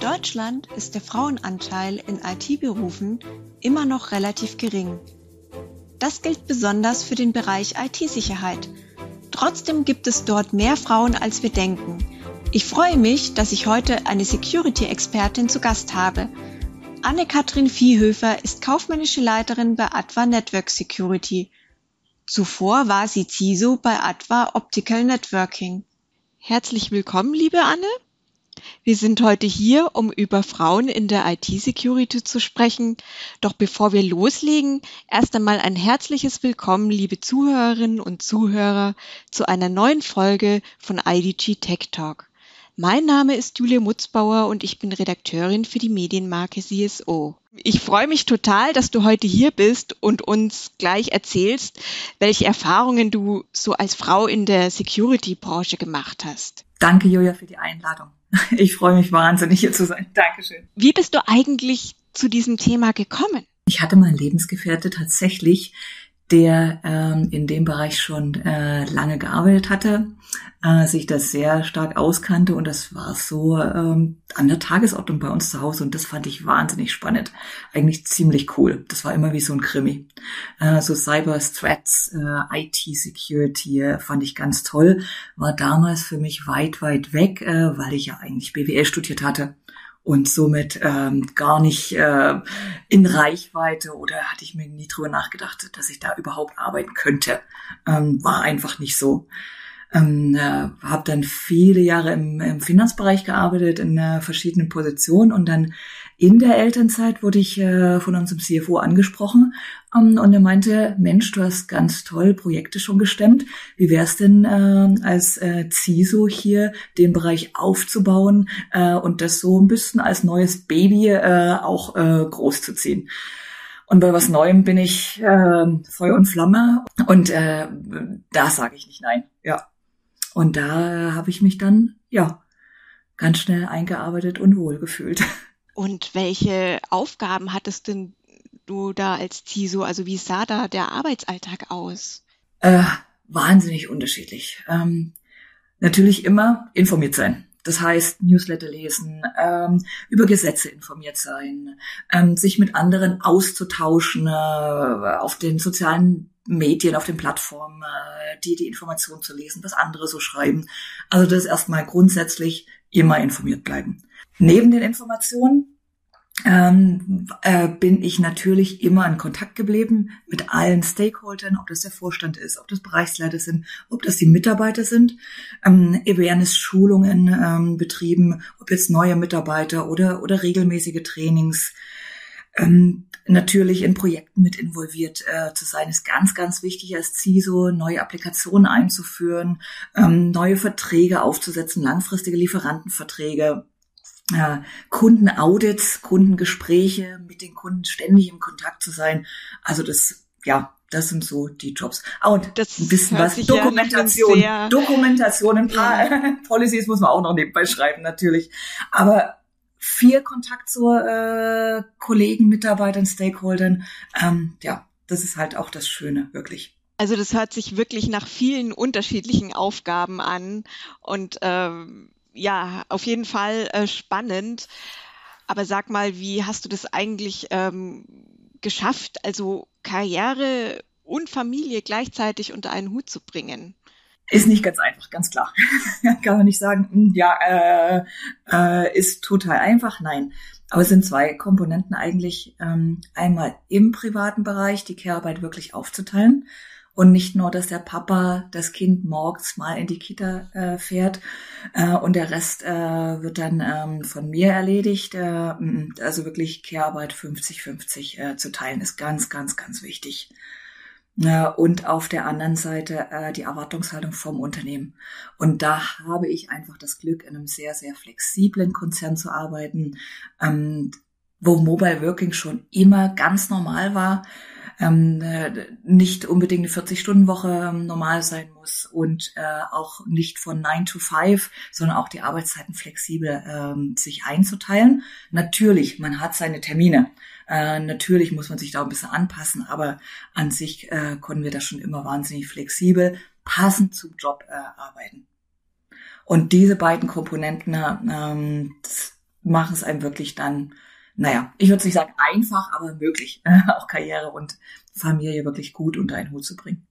In Deutschland ist der Frauenanteil in IT-Berufen immer noch relativ gering. Das gilt besonders für den Bereich IT-Sicherheit. Trotzdem gibt es dort mehr Frauen, als wir denken. Ich freue mich, dass ich heute eine Security-Expertin zu Gast habe. Anne-Kathrin Viehhöfer ist kaufmännische Leiterin bei Adva Network Security. Zuvor war sie CISO bei Adva Optical Networking. Herzlich willkommen, liebe Anne. Wir sind heute hier, um über Frauen in der IT-Security zu sprechen. Doch bevor wir loslegen, erst einmal ein herzliches Willkommen, liebe Zuhörerinnen und Zuhörer, zu einer neuen Folge von IDG Tech Talk. Mein Name ist Julia Mutzbauer und ich bin Redakteurin für die Medienmarke CSO. Ich freue mich total, dass du heute hier bist und uns gleich erzählst, welche Erfahrungen du so als Frau in der Security-Branche gemacht hast. Danke, Julia, für die Einladung. Ich freue mich wahnsinnig, hier zu sein. Dankeschön. Wie bist du eigentlich zu diesem Thema gekommen? Ich hatte meinen Lebensgefährte tatsächlich der ähm, in dem Bereich schon äh, lange gearbeitet hatte, äh, sich das sehr stark auskannte und das war so ähm, an der Tagesordnung bei uns zu Hause und das fand ich wahnsinnig spannend, eigentlich ziemlich cool. Das war immer wie so ein Krimi. Äh, so Cyber Threats, äh, IT Security äh, fand ich ganz toll, war damals für mich weit weit weg, äh, weil ich ja eigentlich BWL studiert hatte und somit ähm, gar nicht äh, in Reichweite oder hatte ich mir nie drüber nachgedacht, dass ich da überhaupt arbeiten könnte. Ähm, war einfach nicht so. Ähm, äh, habe dann viele Jahre im, im Finanzbereich gearbeitet in äh, verschiedenen Positionen und dann in der Elternzeit wurde ich äh, von unserem CFO angesprochen ähm, und er meinte, Mensch, du hast ganz toll Projekte schon gestemmt. Wie wär's denn äh, als äh, CISO hier den Bereich aufzubauen äh, und das so ein bisschen als neues Baby äh, auch äh, groß zu ziehen? Und bei was Neuem bin ich äh, Feuer und Flamme und äh, da sage ich nicht nein. Ja. Und da habe ich mich dann ja ganz schnell eingearbeitet und wohlgefühlt. Und welche Aufgaben hattest denn du da als CISO? Also wie sah da der Arbeitsalltag aus? Äh, wahnsinnig unterschiedlich. Ähm, natürlich immer informiert sein. Das heißt, Newsletter lesen, ähm, über Gesetze informiert sein, ähm, sich mit anderen auszutauschen, äh, auf den sozialen Medien, auf den Plattformen, äh, die die Information zu lesen, was andere so schreiben. Also das erstmal grundsätzlich immer informiert bleiben. Neben den Informationen ähm, äh, bin ich natürlich immer in Kontakt geblieben mit allen Stakeholdern, ob das der Vorstand ist, ob das Bereichsleiter sind, ob das die Mitarbeiter sind, ähm, Awareness-Schulungen ähm, betrieben, ob jetzt neue Mitarbeiter oder, oder regelmäßige Trainings. Ähm, natürlich in Projekten mit involviert äh, zu sein, ist ganz, ganz wichtig als CISO, neue Applikationen einzuführen, ähm, neue Verträge aufzusetzen, langfristige Lieferantenverträge, äh, Kundenaudits, Kundengespräche, mit den Kunden ständig im Kontakt zu sein. Also das, ja, das sind so die Jobs. Ah, und das ein bisschen was, Dokumentation. Ja Dokumentation, ein paar ja. Policies muss man auch noch nebenbei schreiben, natürlich. Aber viel Kontakt zu äh, Kollegen, Mitarbeitern, Stakeholdern, ähm, ja, das ist halt auch das Schöne, wirklich. Also das hört sich wirklich nach vielen unterschiedlichen Aufgaben an und ähm, ja, auf jeden Fall äh, spannend. Aber sag mal, wie hast du das eigentlich ähm, geschafft, also Karriere und Familie gleichzeitig unter einen Hut zu bringen? Ist nicht ganz einfach, ganz klar. Kann man nicht sagen, hm, ja, äh, äh, ist total einfach. Nein. Aber es sind zwei Komponenten eigentlich. Ähm, einmal im privaten Bereich die Care-Arbeit wirklich aufzuteilen und nicht nur, dass der Papa das Kind morgens mal in die Kita äh, fährt äh, und der Rest äh, wird dann ähm, von mir erledigt. Äh, also wirklich Care-Arbeit 50-50 äh, zu teilen ist ganz, ganz, ganz wichtig. Äh, und auf der anderen Seite äh, die Erwartungshaltung vom Unternehmen. Und da habe ich einfach das Glück, in einem sehr, sehr flexiblen Konzern zu arbeiten, ähm, wo Mobile Working schon immer ganz normal war ähm, äh, nicht unbedingt eine 40-Stunden-Woche ähm, normal sein muss und äh, auch nicht von 9 to 5, sondern auch die Arbeitszeiten flexibel ähm, sich einzuteilen. Natürlich, man hat seine Termine. Äh, natürlich muss man sich da ein bisschen anpassen, aber an sich äh, konnten wir da schon immer wahnsinnig flexibel, passend zum Job äh, arbeiten. Und diese beiden Komponenten, ähm, machen es einem wirklich dann, naja, ich würde nicht sagen einfach, aber möglich, auch Karriere und Familie wirklich gut unter einen Hut zu bringen.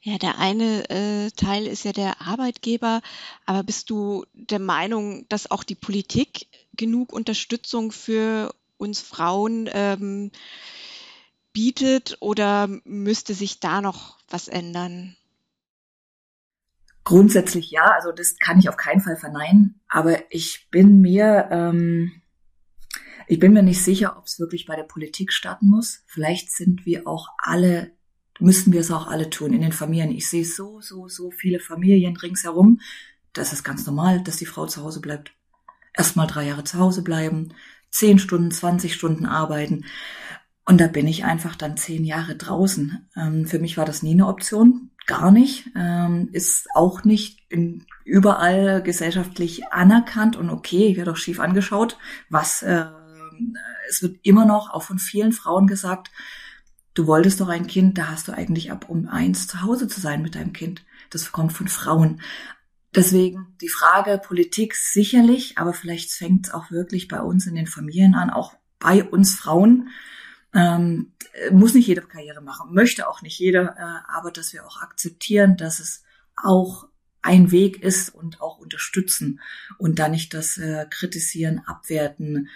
Ja, der eine äh, Teil ist ja der Arbeitgeber, aber bist du der Meinung, dass auch die Politik genug Unterstützung für uns Frauen ähm, bietet oder müsste sich da noch was ändern? Grundsätzlich ja, also das kann ich auf keinen Fall verneinen, aber ich bin mir, ähm, ich bin mir nicht sicher, ob es wirklich bei der Politik starten muss. Vielleicht sind wir auch alle müssten wir es auch alle tun in den Familien. Ich sehe so, so, so viele Familien ringsherum. Das ist ganz normal, dass die Frau zu Hause bleibt. Erstmal drei Jahre zu Hause bleiben, zehn Stunden, zwanzig Stunden arbeiten. Und da bin ich einfach dann zehn Jahre draußen. Ähm, für mich war das nie eine Option, gar nicht. Ähm, ist auch nicht in, überall gesellschaftlich anerkannt und okay, ich werde auch schief angeschaut. Was äh, es wird immer noch auch von vielen Frauen gesagt, Du wolltest doch ein Kind, da hast du eigentlich ab um eins zu Hause zu sein mit deinem Kind. Das kommt von Frauen. Deswegen die Frage Politik sicherlich, aber vielleicht fängt es auch wirklich bei uns in den Familien an, auch bei uns Frauen. Ähm, muss nicht jede Karriere machen, möchte auch nicht jeder, äh, aber dass wir auch akzeptieren, dass es auch ein Weg ist und auch unterstützen und da nicht das äh, kritisieren, abwerten,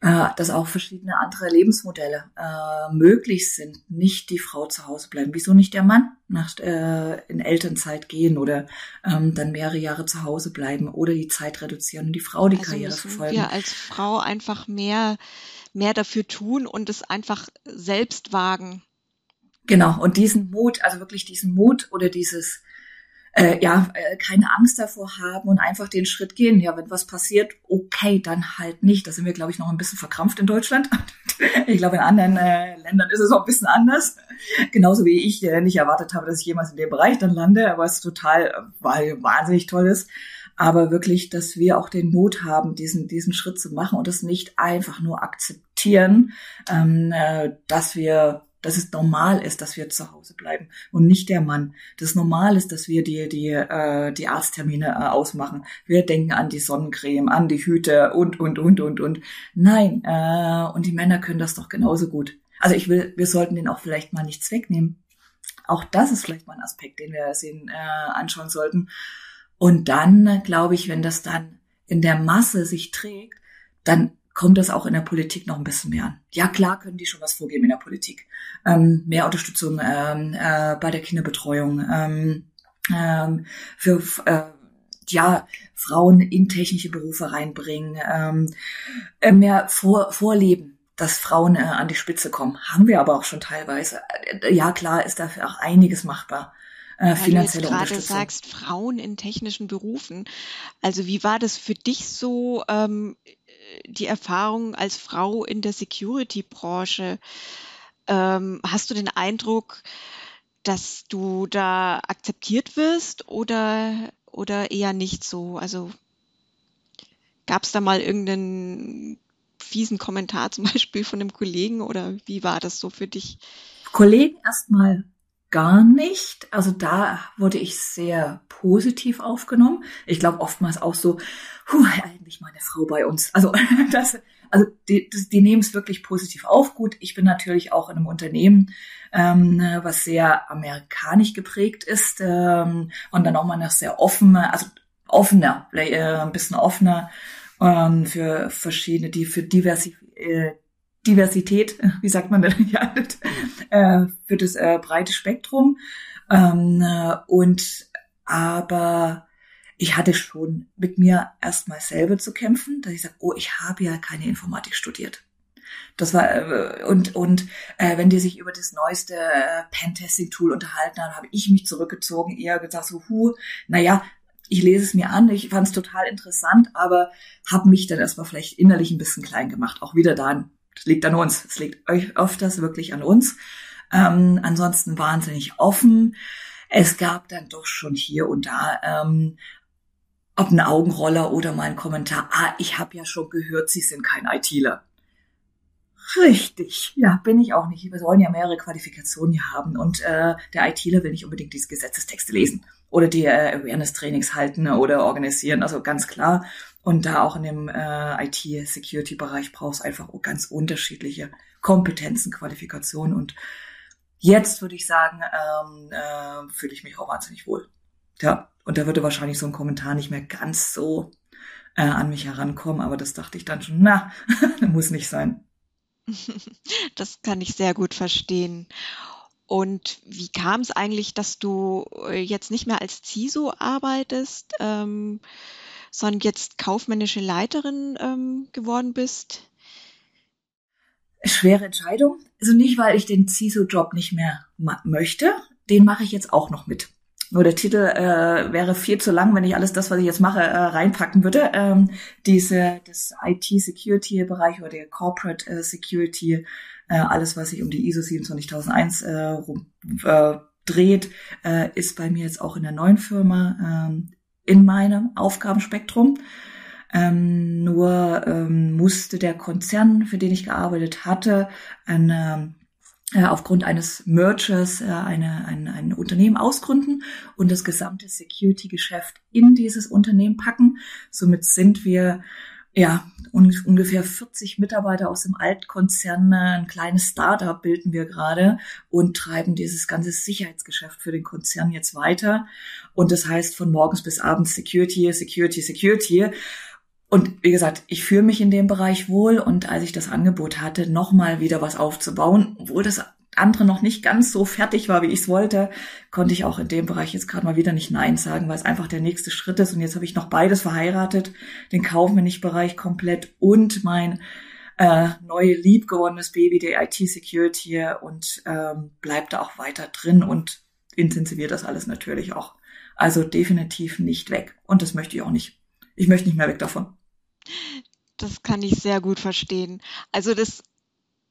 äh, dass auch verschiedene andere Lebensmodelle äh, möglich sind. Nicht die Frau zu Hause bleiben. Wieso nicht der Mann nach, äh, in Elternzeit gehen oder ähm, dann mehrere Jahre zu Hause bleiben oder die Zeit reduzieren und die Frau die also Karriere verfolgen? Wir als Frau einfach mehr mehr dafür tun und es einfach selbst wagen. Genau, und diesen Mut, also wirklich diesen Mut oder dieses äh, ja, äh, keine Angst davor haben und einfach den Schritt gehen. Ja, wenn was passiert, okay, dann halt nicht. Da sind wir, glaube ich, noch ein bisschen verkrampft in Deutschland. ich glaube, in anderen äh, Ländern ist es auch ein bisschen anders. Genauso wie ich äh, nicht erwartet habe, dass ich jemals in dem Bereich dann lande, aber es total, weil wahnsinnig toll ist. Aber wirklich, dass wir auch den Mut haben, diesen, diesen Schritt zu machen und es nicht einfach nur akzeptieren, ähm, äh, dass wir dass es normal ist, dass wir zu Hause bleiben und nicht der Mann. Das normal ist, dass wir die die äh, die Arzttermine äh, ausmachen. Wir denken an die Sonnencreme, an die Hüte und und und und und. Nein, äh, und die Männer können das doch genauso gut. Also ich will, wir sollten denen auch vielleicht mal nichts wegnehmen. Auch das ist vielleicht mal ein Aspekt, den wir sehen, äh, anschauen sollten. Und dann glaube ich, wenn das dann in der Masse sich trägt, dann kommt das auch in der Politik noch ein bisschen mehr an. Ja, klar können die schon was vorgeben in der Politik. Ähm, mehr Unterstützung ähm, äh, bei der Kinderbetreuung, ähm, ähm, für äh, ja, Frauen in technische Berufe reinbringen, ähm, äh, mehr vor, vorleben, dass Frauen äh, an die Spitze kommen. Haben wir aber auch schon teilweise. Äh, ja, klar ist dafür auch einiges machbar. Äh, finanzielle Weil du jetzt gerade sagst, Frauen in technischen Berufen. Also wie war das für dich so ähm, die Erfahrung als Frau in der Security-Branche. Ähm, hast du den Eindruck, dass du da akzeptiert wirst oder, oder eher nicht so? Also gab es da mal irgendeinen fiesen Kommentar zum Beispiel von einem Kollegen oder wie war das so für dich? Kollegen erstmal gar nicht. Also da wurde ich sehr positiv aufgenommen. Ich glaube oftmals auch so, puh, eigentlich mal eine Frau bei uns. Also das, also die, die nehmen es wirklich positiv auf. Gut, ich bin natürlich auch in einem Unternehmen, ähm, was sehr amerikanisch geprägt ist ähm, und dann auch mal noch sehr offen, also offener, äh, ein bisschen offener ähm, für verschiedene, die für Diversität. Äh, Diversität, wie sagt man denn, ja, äh, für das äh, breite Spektrum. Ähm, äh, und aber ich hatte schon mit mir erstmal selber zu kämpfen, dass ich sage, oh, ich habe ja keine Informatik studiert. Das war äh, und und äh, wenn die sich über das neueste äh, Pentesting-Tool unterhalten haben, habe ich mich zurückgezogen, eher gesagt so, hu, naja, ich lese es mir an, ich fand es total interessant, aber habe mich dann erstmal vielleicht innerlich ein bisschen klein gemacht. Auch wieder da ein liegt an uns. Es liegt euch öfters wirklich an uns. Ähm, ansonsten wahnsinnig offen. Es gab dann doch schon hier und da ähm, ob ein Augenroller oder mal ein Kommentar. Ah, ich habe ja schon gehört, Sie sind kein ITler. Richtig, ja, bin ich auch nicht. Wir wollen ja mehrere Qualifikationen hier haben und äh, der ITler will nicht unbedingt diese Gesetzestexte lesen oder die äh, Awareness-Trainings halten oder organisieren. Also ganz klar. Und da auch in dem äh, IT-Security-Bereich brauchst einfach ganz unterschiedliche Kompetenzen, Qualifikationen. Und jetzt würde ich sagen, ähm, äh, fühle ich mich auch wahnsinnig wohl. Ja, und da würde wahrscheinlich so ein Kommentar nicht mehr ganz so äh, an mich herankommen, aber das dachte ich dann schon, na, muss nicht sein. Das kann ich sehr gut verstehen. Und wie kam es eigentlich, dass du äh, jetzt nicht mehr als CISO arbeitest, ähm, sondern jetzt kaufmännische Leiterin ähm, geworden bist? Schwere Entscheidung. Also nicht, weil ich den CISO-Job nicht mehr möchte. Den mache ich jetzt auch noch mit. Nur der Titel äh, wäre viel zu lang, wenn ich alles das, was ich jetzt mache, äh, reinpacken würde. Ähm, diese, das IT-Security-Bereich oder der Corporate äh, Security, äh, alles, was sich um die ISO 27001 äh, rum, äh, dreht, äh, ist bei mir jetzt auch in der neuen Firma äh, in meinem Aufgabenspektrum. Ähm, nur ähm, musste der Konzern, für den ich gearbeitet hatte, eine äh, aufgrund eines Mergers äh, eine, ein, ein Unternehmen ausgründen und das gesamte Security-Geschäft in dieses Unternehmen packen. Somit sind wir ja ungefähr 40 Mitarbeiter aus dem Altkonzern, ein kleines Startup bilden wir gerade und treiben dieses ganze Sicherheitsgeschäft für den Konzern jetzt weiter. Und das heißt von morgens bis abends Security, Security, Security. Und wie gesagt, ich fühle mich in dem Bereich wohl und als ich das Angebot hatte, nochmal wieder was aufzubauen, obwohl das andere noch nicht ganz so fertig war, wie ich es wollte, konnte ich auch in dem Bereich jetzt gerade mal wieder nicht Nein sagen, weil es einfach der nächste Schritt ist. Und jetzt habe ich noch beides verheiratet, den kaufmännischen Bereich komplett und mein äh, neue liebgewordenes Baby, der IT-Security und ähm, bleibt da auch weiter drin und intensiviert das alles natürlich auch. Also definitiv nicht weg. Und das möchte ich auch nicht ich möchte nicht mehr weg davon. Das kann ich sehr gut verstehen. Also das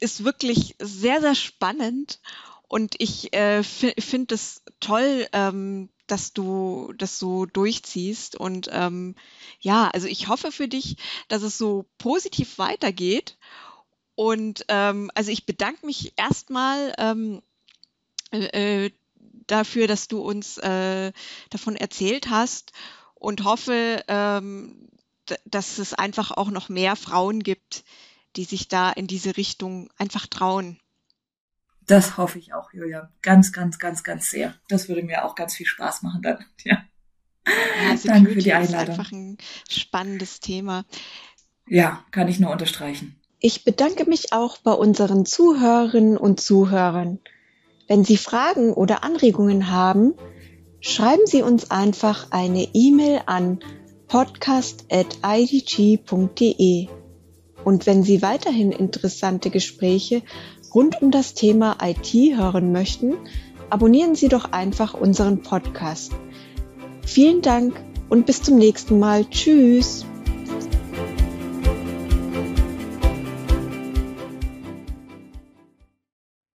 ist wirklich sehr, sehr spannend und ich äh, finde es toll, ähm, dass du das so durchziehst. Und ähm, ja, also ich hoffe für dich, dass es so positiv weitergeht. Und ähm, also ich bedanke mich erstmal ähm, äh, äh dafür, dass du uns äh, davon erzählt hast und hoffe, ähm, dass es einfach auch noch mehr Frauen gibt, die sich da in diese Richtung einfach trauen. Das hoffe ich auch, Julia. Ganz, ganz, ganz, ganz sehr. Das würde mir auch ganz viel Spaß machen dann. Ja. ja Danke für die Einladung. Ist einfach ein spannendes Thema. Ja, kann ich nur unterstreichen. Ich bedanke mich auch bei unseren Zuhörerinnen und Zuhörern. Wenn Sie Fragen oder Anregungen haben, schreiben Sie uns einfach eine E-Mail an podcast.idg.de. Und wenn Sie weiterhin interessante Gespräche rund um das Thema IT hören möchten, abonnieren Sie doch einfach unseren Podcast. Vielen Dank und bis zum nächsten Mal. Tschüss.